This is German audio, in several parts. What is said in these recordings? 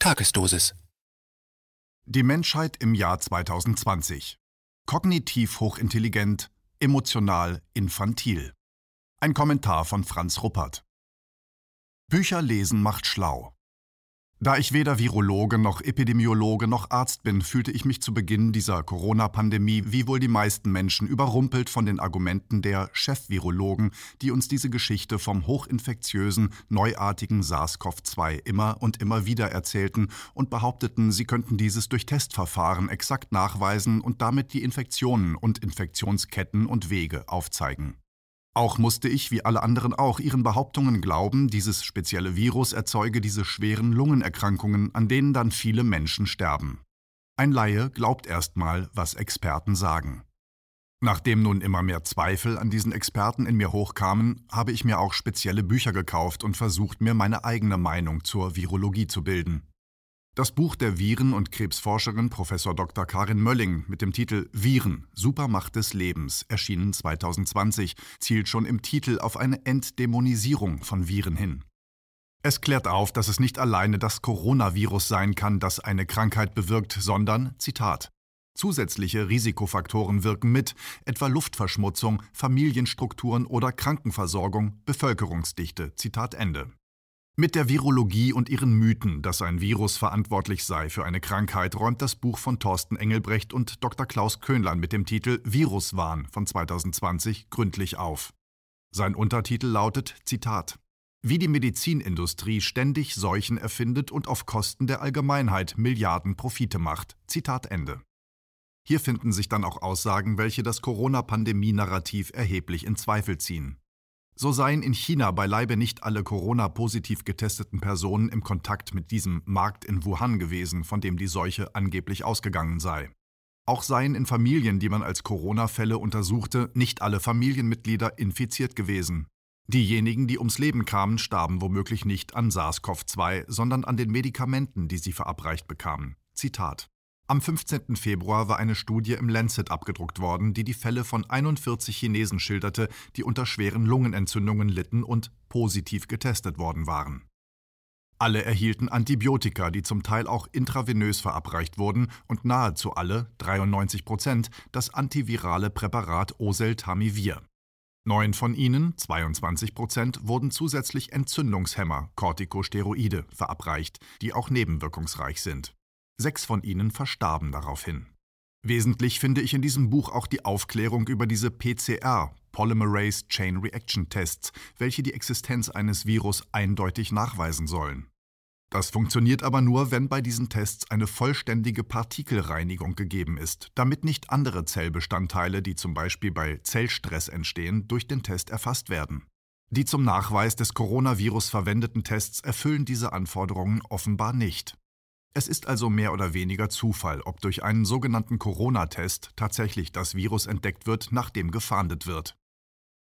Tagesdosis. Die Menschheit im Jahr 2020. Kognitiv hochintelligent, emotional infantil. Ein Kommentar von Franz Ruppert. Bücher lesen macht schlau. Da ich weder Virologe noch Epidemiologe noch Arzt bin, fühlte ich mich zu Beginn dieser Corona-Pandemie wie wohl die meisten Menschen überrumpelt von den Argumenten der Chefvirologen, die uns diese Geschichte vom hochinfektiösen, neuartigen SARS-CoV-2 immer und immer wieder erzählten und behaupteten, sie könnten dieses durch Testverfahren exakt nachweisen und damit die Infektionen und Infektionsketten und Wege aufzeigen. Auch musste ich, wie alle anderen auch, ihren Behauptungen glauben, dieses spezielle Virus erzeuge diese schweren Lungenerkrankungen, an denen dann viele Menschen sterben. Ein Laie glaubt erstmal, was Experten sagen. Nachdem nun immer mehr Zweifel an diesen Experten in mir hochkamen, habe ich mir auch spezielle Bücher gekauft und versucht, mir meine eigene Meinung zur Virologie zu bilden. Das Buch der Viren- und Krebsforscherin Prof. Dr. Karin Mölling mit dem Titel Viren, Supermacht des Lebens, erschienen 2020, zielt schon im Titel auf eine Entdämonisierung von Viren hin. Es klärt auf, dass es nicht alleine das Coronavirus sein kann, das eine Krankheit bewirkt, sondern, Zitat, Zusätzliche Risikofaktoren wirken mit, etwa Luftverschmutzung, Familienstrukturen oder Krankenversorgung, Bevölkerungsdichte. Zitat Ende. Mit der Virologie und ihren Mythen, dass ein Virus verantwortlich sei für eine Krankheit, räumt das Buch von Thorsten Engelbrecht und Dr. Klaus Köhnlein mit dem Titel Viruswahn von 2020 gründlich auf. Sein Untertitel lautet Zitat Wie die Medizinindustrie ständig Seuchen erfindet und auf Kosten der Allgemeinheit Milliarden Profite macht. Zitat Ende. Hier finden sich dann auch Aussagen, welche das Corona-Pandemie-Narrativ erheblich in Zweifel ziehen. So seien in China beileibe nicht alle Corona-positiv getesteten Personen im Kontakt mit diesem Markt in Wuhan gewesen, von dem die Seuche angeblich ausgegangen sei. Auch seien in Familien, die man als Corona-Fälle untersuchte, nicht alle Familienmitglieder infiziert gewesen. Diejenigen, die ums Leben kamen, starben womöglich nicht an SARS-CoV-2, sondern an den Medikamenten, die sie verabreicht bekamen. Zitat am 15. Februar war eine Studie im Lancet abgedruckt worden, die die Fälle von 41 Chinesen schilderte, die unter schweren Lungenentzündungen litten und positiv getestet worden waren. Alle erhielten Antibiotika, die zum Teil auch intravenös verabreicht wurden, und nahezu alle, 93 Prozent, das antivirale Präparat Oseltamivir. Neun von ihnen, 22 Prozent, wurden zusätzlich Entzündungshemmer, Corticosteroide, verabreicht, die auch nebenwirkungsreich sind. Sechs von ihnen verstarben daraufhin. Wesentlich finde ich in diesem Buch auch die Aufklärung über diese PCR, Polymerase Chain Reaction Tests, welche die Existenz eines Virus eindeutig nachweisen sollen. Das funktioniert aber nur, wenn bei diesen Tests eine vollständige Partikelreinigung gegeben ist, damit nicht andere Zellbestandteile, die zum Beispiel bei Zellstress entstehen, durch den Test erfasst werden. Die zum Nachweis des Coronavirus verwendeten Tests erfüllen diese Anforderungen offenbar nicht. Es ist also mehr oder weniger Zufall, ob durch einen sogenannten Corona-Test tatsächlich das Virus entdeckt wird, nachdem gefahndet wird.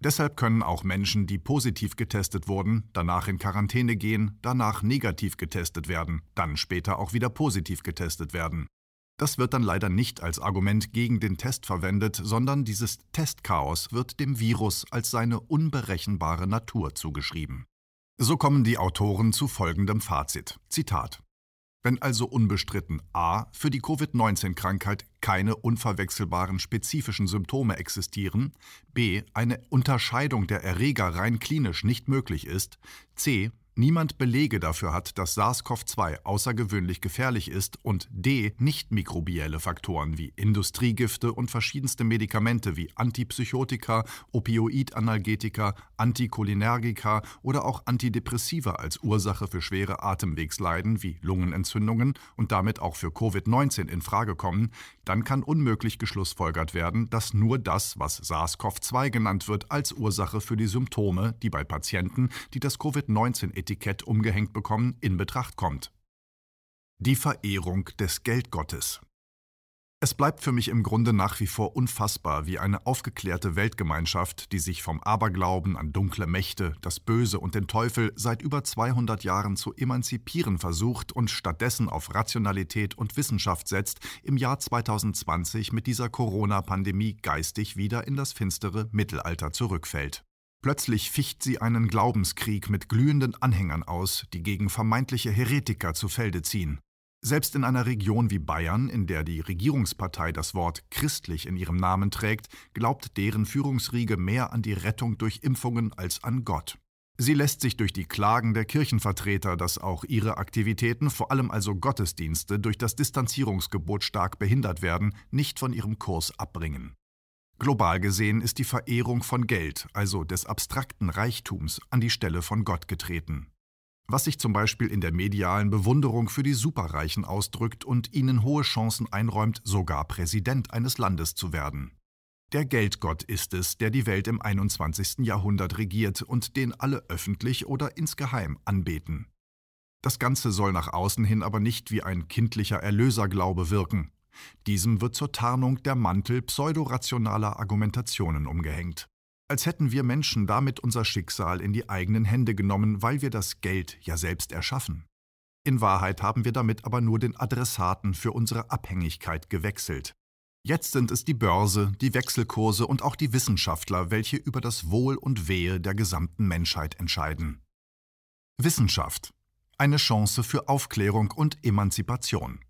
Deshalb können auch Menschen, die positiv getestet wurden, danach in Quarantäne gehen, danach negativ getestet werden, dann später auch wieder positiv getestet werden. Das wird dann leider nicht als Argument gegen den Test verwendet, sondern dieses Testchaos wird dem Virus als seine unberechenbare Natur zugeschrieben. So kommen die Autoren zu folgendem Fazit. Zitat wenn also unbestritten a. für die Covid-19-Krankheit keine unverwechselbaren spezifischen Symptome existieren, b. eine Unterscheidung der Erreger rein klinisch nicht möglich ist, c niemand Belege dafür hat, dass SARS-CoV-2 außergewöhnlich gefährlich ist und d. nicht mikrobielle Faktoren wie Industriegifte und verschiedenste Medikamente wie Antipsychotika, Opioidanalgetika, Anticholinergika oder auch Antidepressiva als Ursache für schwere Atemwegsleiden wie Lungenentzündungen und damit auch für Covid-19 in Frage kommen, dann kann unmöglich geschlussfolgert werden, dass nur das, was SARS-CoV-2 genannt wird, als Ursache für die Symptome, die bei Patienten, die das Covid-19 Etikett umgehängt bekommen, in Betracht kommt. Die Verehrung des Geldgottes. Es bleibt für mich im Grunde nach wie vor unfassbar, wie eine aufgeklärte Weltgemeinschaft, die sich vom Aberglauben an dunkle Mächte, das Böse und den Teufel seit über 200 Jahren zu emanzipieren versucht und stattdessen auf Rationalität und Wissenschaft setzt, im Jahr 2020 mit dieser Corona-Pandemie geistig wieder in das finstere Mittelalter zurückfällt. Plötzlich ficht sie einen Glaubenskrieg mit glühenden Anhängern aus, die gegen vermeintliche Heretiker zu Felde ziehen. Selbst in einer Region wie Bayern, in der die Regierungspartei das Wort christlich in ihrem Namen trägt, glaubt deren Führungsriege mehr an die Rettung durch Impfungen als an Gott. Sie lässt sich durch die Klagen der Kirchenvertreter, dass auch ihre Aktivitäten, vor allem also Gottesdienste, durch das Distanzierungsgebot stark behindert werden, nicht von ihrem Kurs abbringen. Global gesehen ist die Verehrung von Geld, also des abstrakten Reichtums, an die Stelle von Gott getreten. Was sich zum Beispiel in der medialen Bewunderung für die Superreichen ausdrückt und ihnen hohe Chancen einräumt, sogar Präsident eines Landes zu werden. Der Geldgott ist es, der die Welt im 21. Jahrhundert regiert und den alle öffentlich oder insgeheim anbeten. Das Ganze soll nach außen hin aber nicht wie ein kindlicher Erlöserglaube wirken. Diesem wird zur Tarnung der Mantel pseudorationaler Argumentationen umgehängt. Als hätten wir Menschen damit unser Schicksal in die eigenen Hände genommen, weil wir das Geld ja selbst erschaffen. In Wahrheit haben wir damit aber nur den Adressaten für unsere Abhängigkeit gewechselt. Jetzt sind es die Börse, die Wechselkurse und auch die Wissenschaftler, welche über das Wohl und Wehe der gesamten Menschheit entscheiden. Wissenschaft. Eine Chance für Aufklärung und Emanzipation.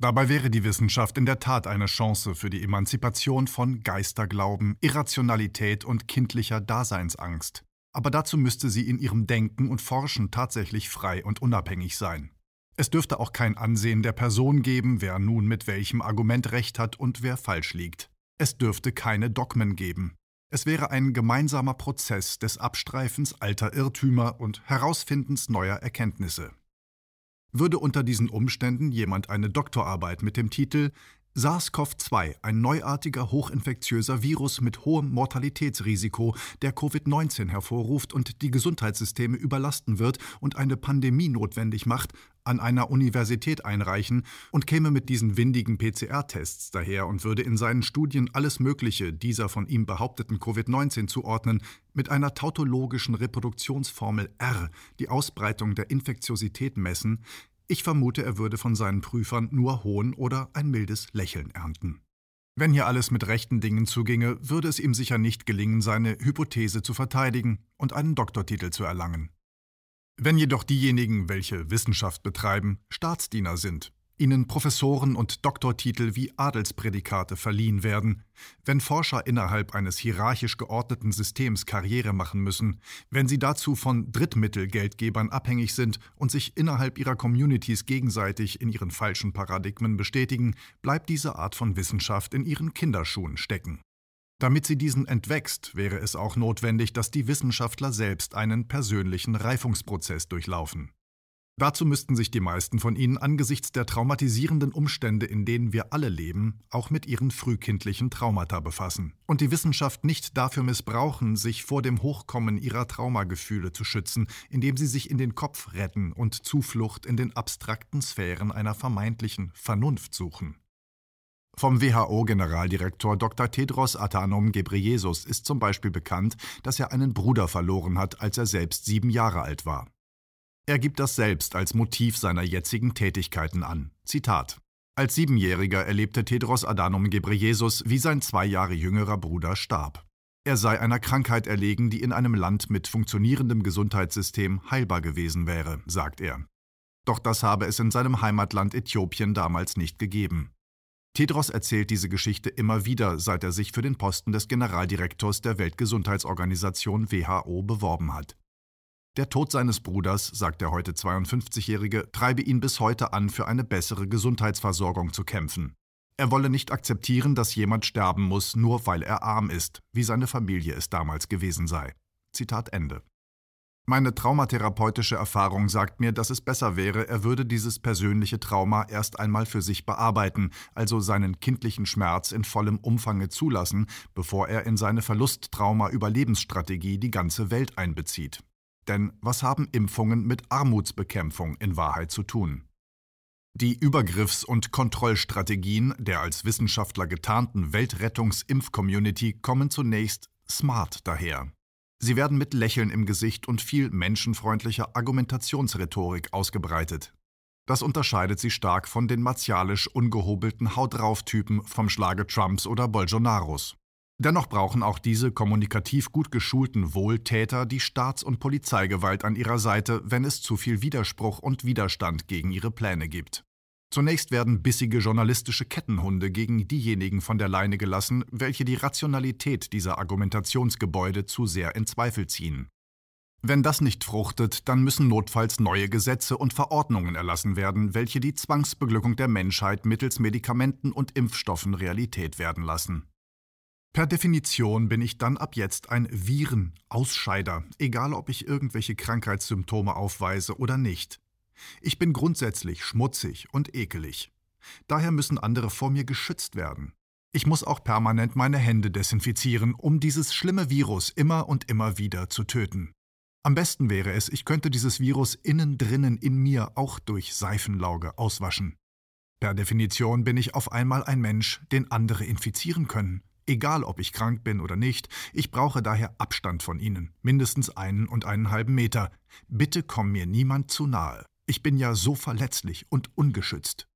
Dabei wäre die Wissenschaft in der Tat eine Chance für die Emanzipation von Geisterglauben, Irrationalität und kindlicher Daseinsangst. Aber dazu müsste sie in ihrem Denken und Forschen tatsächlich frei und unabhängig sein. Es dürfte auch kein Ansehen der Person geben, wer nun mit welchem Argument recht hat und wer falsch liegt. Es dürfte keine Dogmen geben. Es wäre ein gemeinsamer Prozess des Abstreifens alter Irrtümer und Herausfindens neuer Erkenntnisse. Würde unter diesen Umständen jemand eine Doktorarbeit mit dem Titel SARS-CoV-2, ein neuartiger hochinfektiöser Virus mit hohem Mortalitätsrisiko, der Covid-19 hervorruft und die Gesundheitssysteme überlasten wird und eine Pandemie notwendig macht, an einer Universität einreichen und käme mit diesen windigen PCR-Tests daher und würde in seinen Studien alles Mögliche dieser von ihm behaupteten Covid-19 zuordnen, mit einer tautologischen Reproduktionsformel R die Ausbreitung der Infektiosität messen, ich vermute, er würde von seinen Prüfern nur Hohn oder ein mildes Lächeln ernten. Wenn hier alles mit rechten Dingen zuginge, würde es ihm sicher nicht gelingen, seine Hypothese zu verteidigen und einen Doktortitel zu erlangen. Wenn jedoch diejenigen, welche Wissenschaft betreiben, Staatsdiener sind, ihnen Professoren und Doktortitel wie Adelsprädikate verliehen werden, wenn Forscher innerhalb eines hierarchisch geordneten Systems Karriere machen müssen, wenn sie dazu von Drittmittelgeldgebern abhängig sind und sich innerhalb ihrer Communities gegenseitig in ihren falschen Paradigmen bestätigen, bleibt diese Art von Wissenschaft in ihren Kinderschuhen stecken. Damit sie diesen entwächst, wäre es auch notwendig, dass die Wissenschaftler selbst einen persönlichen Reifungsprozess durchlaufen. Dazu müssten sich die meisten von ihnen angesichts der traumatisierenden Umstände, in denen wir alle leben, auch mit ihren frühkindlichen Traumata befassen und die Wissenschaft nicht dafür missbrauchen, sich vor dem Hochkommen ihrer Traumagefühle zu schützen, indem sie sich in den Kopf retten und Zuflucht in den abstrakten Sphären einer vermeintlichen Vernunft suchen. Vom WHO-Generaldirektor Dr. Tedros Adhanom Ghebreyesus ist zum Beispiel bekannt, dass er einen Bruder verloren hat, als er selbst sieben Jahre alt war. Er gibt das selbst als Motiv seiner jetzigen Tätigkeiten an. Zitat Als Siebenjähriger erlebte Tedros Adhanom Ghebreyesus, wie sein zwei Jahre jüngerer Bruder starb. Er sei einer Krankheit erlegen, die in einem Land mit funktionierendem Gesundheitssystem heilbar gewesen wäre, sagt er. Doch das habe es in seinem Heimatland Äthiopien damals nicht gegeben. Tedros erzählt diese Geschichte immer wieder, seit er sich für den Posten des Generaldirektors der Weltgesundheitsorganisation WHO beworben hat. Der Tod seines Bruders, sagt der heute 52-Jährige, treibe ihn bis heute an, für eine bessere Gesundheitsversorgung zu kämpfen. Er wolle nicht akzeptieren, dass jemand sterben muss, nur weil er arm ist, wie seine Familie es damals gewesen sei. Zitat Ende. Meine traumatherapeutische Erfahrung sagt mir, dass es besser wäre, er würde dieses persönliche Trauma erst einmal für sich bearbeiten, also seinen kindlichen Schmerz in vollem Umfange zulassen, bevor er in seine Verlusttrauma-Überlebensstrategie die ganze Welt einbezieht. Denn was haben Impfungen mit Armutsbekämpfung in Wahrheit zu tun? Die Übergriffs- und Kontrollstrategien der als Wissenschaftler getarnten Weltrettungs-Impf-Community kommen zunächst smart daher. Sie werden mit Lächeln im Gesicht und viel menschenfreundlicher Argumentationsrhetorik ausgebreitet. Das unterscheidet sie stark von den martialisch ungehobelten Haut drauf Typen vom Schlage Trumps oder Bolsonaros. Dennoch brauchen auch diese kommunikativ gut geschulten Wohltäter die Staats- und Polizeigewalt an ihrer Seite, wenn es zu viel Widerspruch und Widerstand gegen ihre Pläne gibt. Zunächst werden bissige journalistische Kettenhunde gegen diejenigen von der Leine gelassen, welche die Rationalität dieser Argumentationsgebäude zu sehr in Zweifel ziehen. Wenn das nicht fruchtet, dann müssen notfalls neue Gesetze und Verordnungen erlassen werden, welche die Zwangsbeglückung der Menschheit mittels Medikamenten und Impfstoffen Realität werden lassen. Per Definition bin ich dann ab jetzt ein Viren-Ausscheider, egal ob ich irgendwelche Krankheitssymptome aufweise oder nicht. Ich bin grundsätzlich schmutzig und ekelig. Daher müssen andere vor mir geschützt werden. Ich muss auch permanent meine Hände desinfizieren, um dieses schlimme Virus immer und immer wieder zu töten. Am besten wäre es, ich könnte dieses Virus innen drinnen in mir auch durch Seifenlauge auswaschen. Per Definition bin ich auf einmal ein Mensch, den andere infizieren können. Egal, ob ich krank bin oder nicht, ich brauche daher Abstand von Ihnen, mindestens einen und einen halben Meter. Bitte komm mir niemand zu nahe. Ich bin ja so verletzlich und ungeschützt.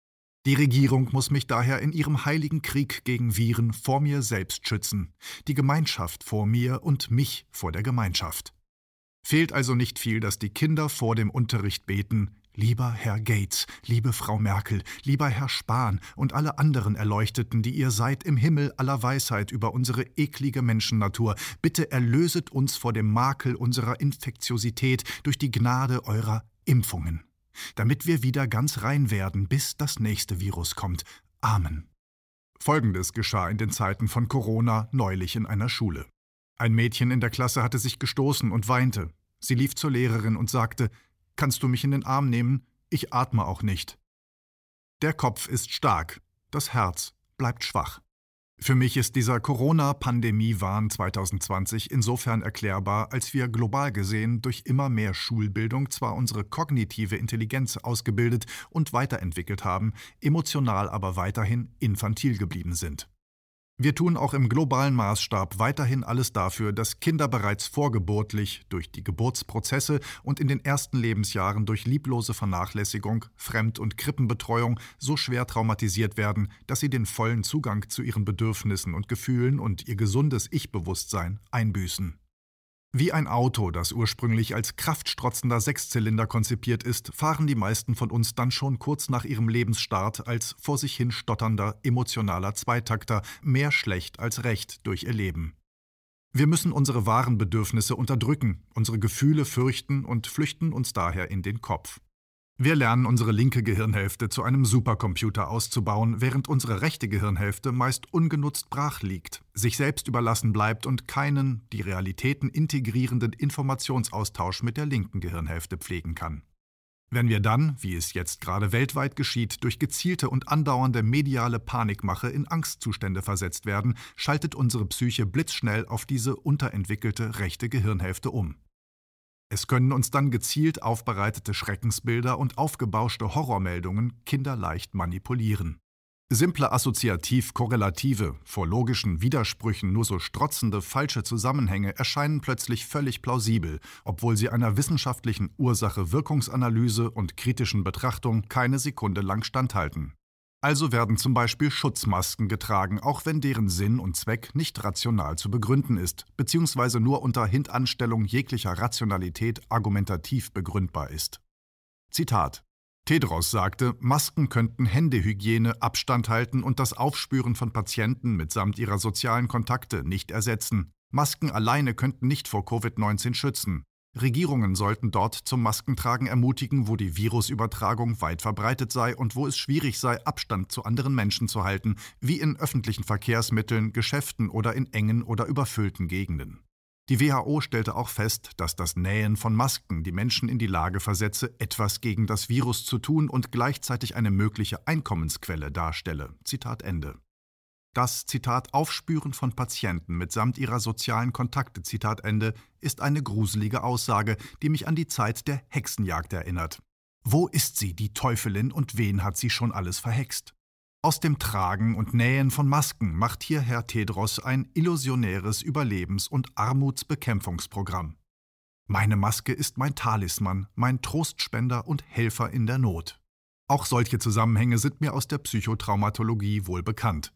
Die Regierung muss mich daher in ihrem heiligen Krieg gegen Viren vor mir selbst schützen, die Gemeinschaft vor mir und mich vor der Gemeinschaft. Fehlt also nicht viel, dass die Kinder vor dem Unterricht beten, Lieber Herr Gates, liebe Frau Merkel, lieber Herr Spahn und alle anderen Erleuchteten, die ihr seid im Himmel aller Weisheit über unsere eklige Menschennatur, bitte erlöset uns vor dem Makel unserer Infektiosität durch die Gnade eurer Impfungen, damit wir wieder ganz rein werden, bis das nächste Virus kommt. Amen. Folgendes geschah in den Zeiten von Corona neulich in einer Schule. Ein Mädchen in der Klasse hatte sich gestoßen und weinte. Sie lief zur Lehrerin und sagte, Kannst du mich in den Arm nehmen? Ich atme auch nicht. Der Kopf ist stark, das Herz bleibt schwach. Für mich ist dieser Corona-Pandemie-Wahn 2020 insofern erklärbar, als wir global gesehen durch immer mehr Schulbildung zwar unsere kognitive Intelligenz ausgebildet und weiterentwickelt haben, emotional aber weiterhin infantil geblieben sind. Wir tun auch im globalen Maßstab weiterhin alles dafür, dass Kinder bereits vorgeburtlich, durch die Geburtsprozesse und in den ersten Lebensjahren durch lieblose Vernachlässigung, Fremd- und Krippenbetreuung so schwer traumatisiert werden, dass sie den vollen Zugang zu ihren Bedürfnissen und Gefühlen und ihr gesundes Ich-Bewusstsein einbüßen. Wie ein Auto, das ursprünglich als kraftstrotzender Sechszylinder konzipiert ist, fahren die meisten von uns dann schon kurz nach ihrem Lebensstart als vor sich hin stotternder, emotionaler Zweitakter mehr schlecht als recht durch ihr Leben. Wir müssen unsere wahren Bedürfnisse unterdrücken, unsere Gefühle fürchten und flüchten uns daher in den Kopf. Wir lernen unsere linke Gehirnhälfte zu einem Supercomputer auszubauen, während unsere rechte Gehirnhälfte meist ungenutzt brach liegt, sich selbst überlassen bleibt und keinen, die Realitäten integrierenden Informationsaustausch mit der linken Gehirnhälfte pflegen kann. Wenn wir dann, wie es jetzt gerade weltweit geschieht, durch gezielte und andauernde mediale Panikmache in Angstzustände versetzt werden, schaltet unsere Psyche blitzschnell auf diese unterentwickelte rechte Gehirnhälfte um. Es können uns dann gezielt aufbereitete Schreckensbilder und aufgebauschte Horrormeldungen kinderleicht manipulieren. Simple assoziativ-korrelative, vor logischen Widersprüchen nur so strotzende falsche Zusammenhänge erscheinen plötzlich völlig plausibel, obwohl sie einer wissenschaftlichen Ursache-Wirkungsanalyse und kritischen Betrachtung keine Sekunde lang standhalten. Also werden zum Beispiel Schutzmasken getragen, auch wenn deren Sinn und Zweck nicht rational zu begründen ist, beziehungsweise nur unter Hintanstellung jeglicher Rationalität argumentativ begründbar ist. Zitat Tedros sagte, Masken könnten Händehygiene, Abstand halten und das Aufspüren von Patienten mitsamt ihrer sozialen Kontakte nicht ersetzen. Masken alleine könnten nicht vor Covid-19 schützen. Regierungen sollten dort zum Maskentragen ermutigen, wo die Virusübertragung weit verbreitet sei und wo es schwierig sei, Abstand zu anderen Menschen zu halten, wie in öffentlichen Verkehrsmitteln, Geschäften oder in engen oder überfüllten Gegenden. Die WHO stellte auch fest, dass das Nähen von Masken die Menschen in die Lage versetze, etwas gegen das Virus zu tun und gleichzeitig eine mögliche Einkommensquelle darstelle. Zitat Ende. Das Zitat Aufspüren von Patienten mitsamt ihrer sozialen Kontakte Zitat Ende ist eine gruselige Aussage, die mich an die Zeit der Hexenjagd erinnert. Wo ist sie, die Teufelin, und wen hat sie schon alles verhext? Aus dem Tragen und Nähen von Masken macht hier Herr Tedros ein illusionäres Überlebens- und Armutsbekämpfungsprogramm. Meine Maske ist mein Talisman, mein Trostspender und Helfer in der Not. Auch solche Zusammenhänge sind mir aus der Psychotraumatologie wohl bekannt.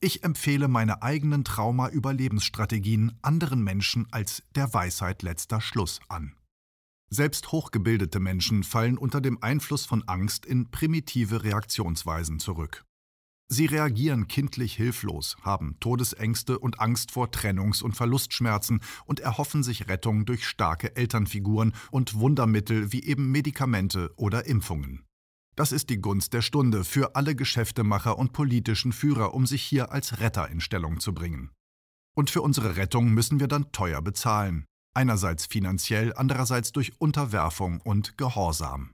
Ich empfehle meine eigenen Trauma-Überlebensstrategien anderen Menschen als der Weisheit letzter Schluss an. Selbst hochgebildete Menschen fallen unter dem Einfluss von Angst in primitive Reaktionsweisen zurück. Sie reagieren kindlich hilflos, haben Todesängste und Angst vor Trennungs- und Verlustschmerzen und erhoffen sich Rettung durch starke Elternfiguren und Wundermittel wie eben Medikamente oder Impfungen. Das ist die Gunst der Stunde für alle Geschäftemacher und politischen Führer, um sich hier als Retter in Stellung zu bringen. Und für unsere Rettung müssen wir dann teuer bezahlen. Einerseits finanziell, andererseits durch Unterwerfung und Gehorsam.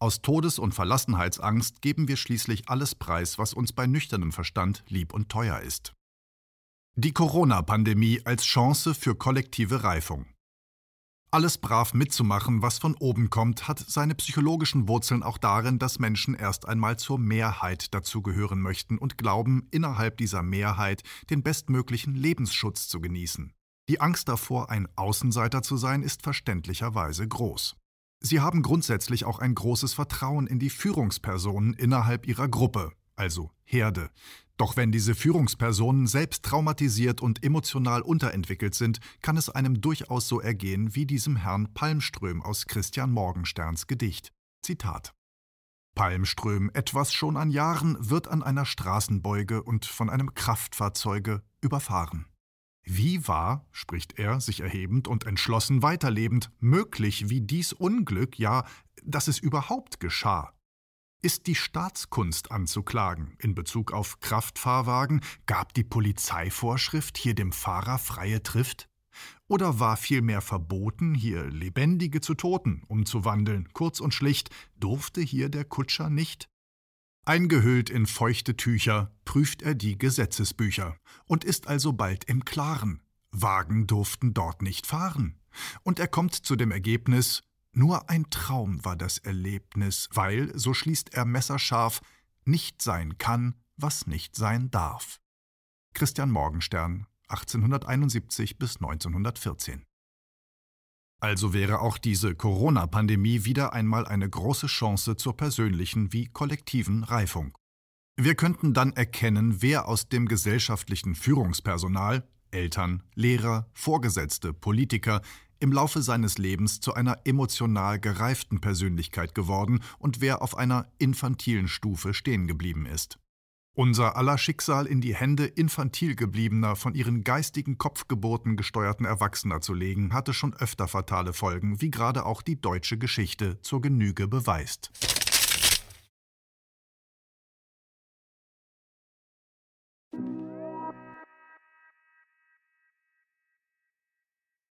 Aus Todes- und Verlassenheitsangst geben wir schließlich alles preis, was uns bei nüchternem Verstand lieb und teuer ist. Die Corona-Pandemie als Chance für kollektive Reifung. Alles brav mitzumachen, was von oben kommt, hat seine psychologischen Wurzeln auch darin, dass Menschen erst einmal zur Mehrheit dazugehören möchten und glauben, innerhalb dieser Mehrheit den bestmöglichen Lebensschutz zu genießen. Die Angst davor, ein Außenseiter zu sein, ist verständlicherweise groß. Sie haben grundsätzlich auch ein großes Vertrauen in die Führungspersonen innerhalb ihrer Gruppe, also Herde, doch wenn diese Führungspersonen selbst traumatisiert und emotional unterentwickelt sind, kann es einem durchaus so ergehen wie diesem Herrn Palmström aus Christian Morgensterns Gedicht. Zitat Palmström, etwas schon an Jahren, wird an einer Straßenbeuge und von einem Kraftfahrzeuge überfahren. Wie war, spricht er, sich erhebend und entschlossen weiterlebend, möglich, wie dies Unglück, ja, dass es überhaupt geschah? Ist die Staatskunst anzuklagen in Bezug auf Kraftfahrwagen? Gab die Polizeivorschrift hier dem Fahrer freie Trift? Oder war vielmehr verboten, hier Lebendige zu Toten umzuwandeln? Kurz und schlicht, durfte hier der Kutscher nicht? Eingehüllt in feuchte Tücher prüft er die Gesetzesbücher und ist also bald im Klaren. Wagen durften dort nicht fahren. Und er kommt zu dem Ergebnis, nur ein Traum war das Erlebnis, weil, so schließt er messerscharf, nicht sein kann, was nicht sein darf. Christian Morgenstern, 1871 bis 1914. Also wäre auch diese Corona-Pandemie wieder einmal eine große Chance zur persönlichen wie kollektiven Reifung. Wir könnten dann erkennen, wer aus dem gesellschaftlichen Führungspersonal, Eltern, Lehrer, Vorgesetzte, Politiker im Laufe seines Lebens zu einer emotional gereiften Persönlichkeit geworden und wer auf einer infantilen Stufe stehen geblieben ist. Unser aller Schicksal in die Hände infantil gebliebener, von ihren geistigen Kopfgeburten gesteuerten Erwachsener zu legen, hatte schon öfter fatale Folgen, wie gerade auch die deutsche Geschichte zur Genüge beweist.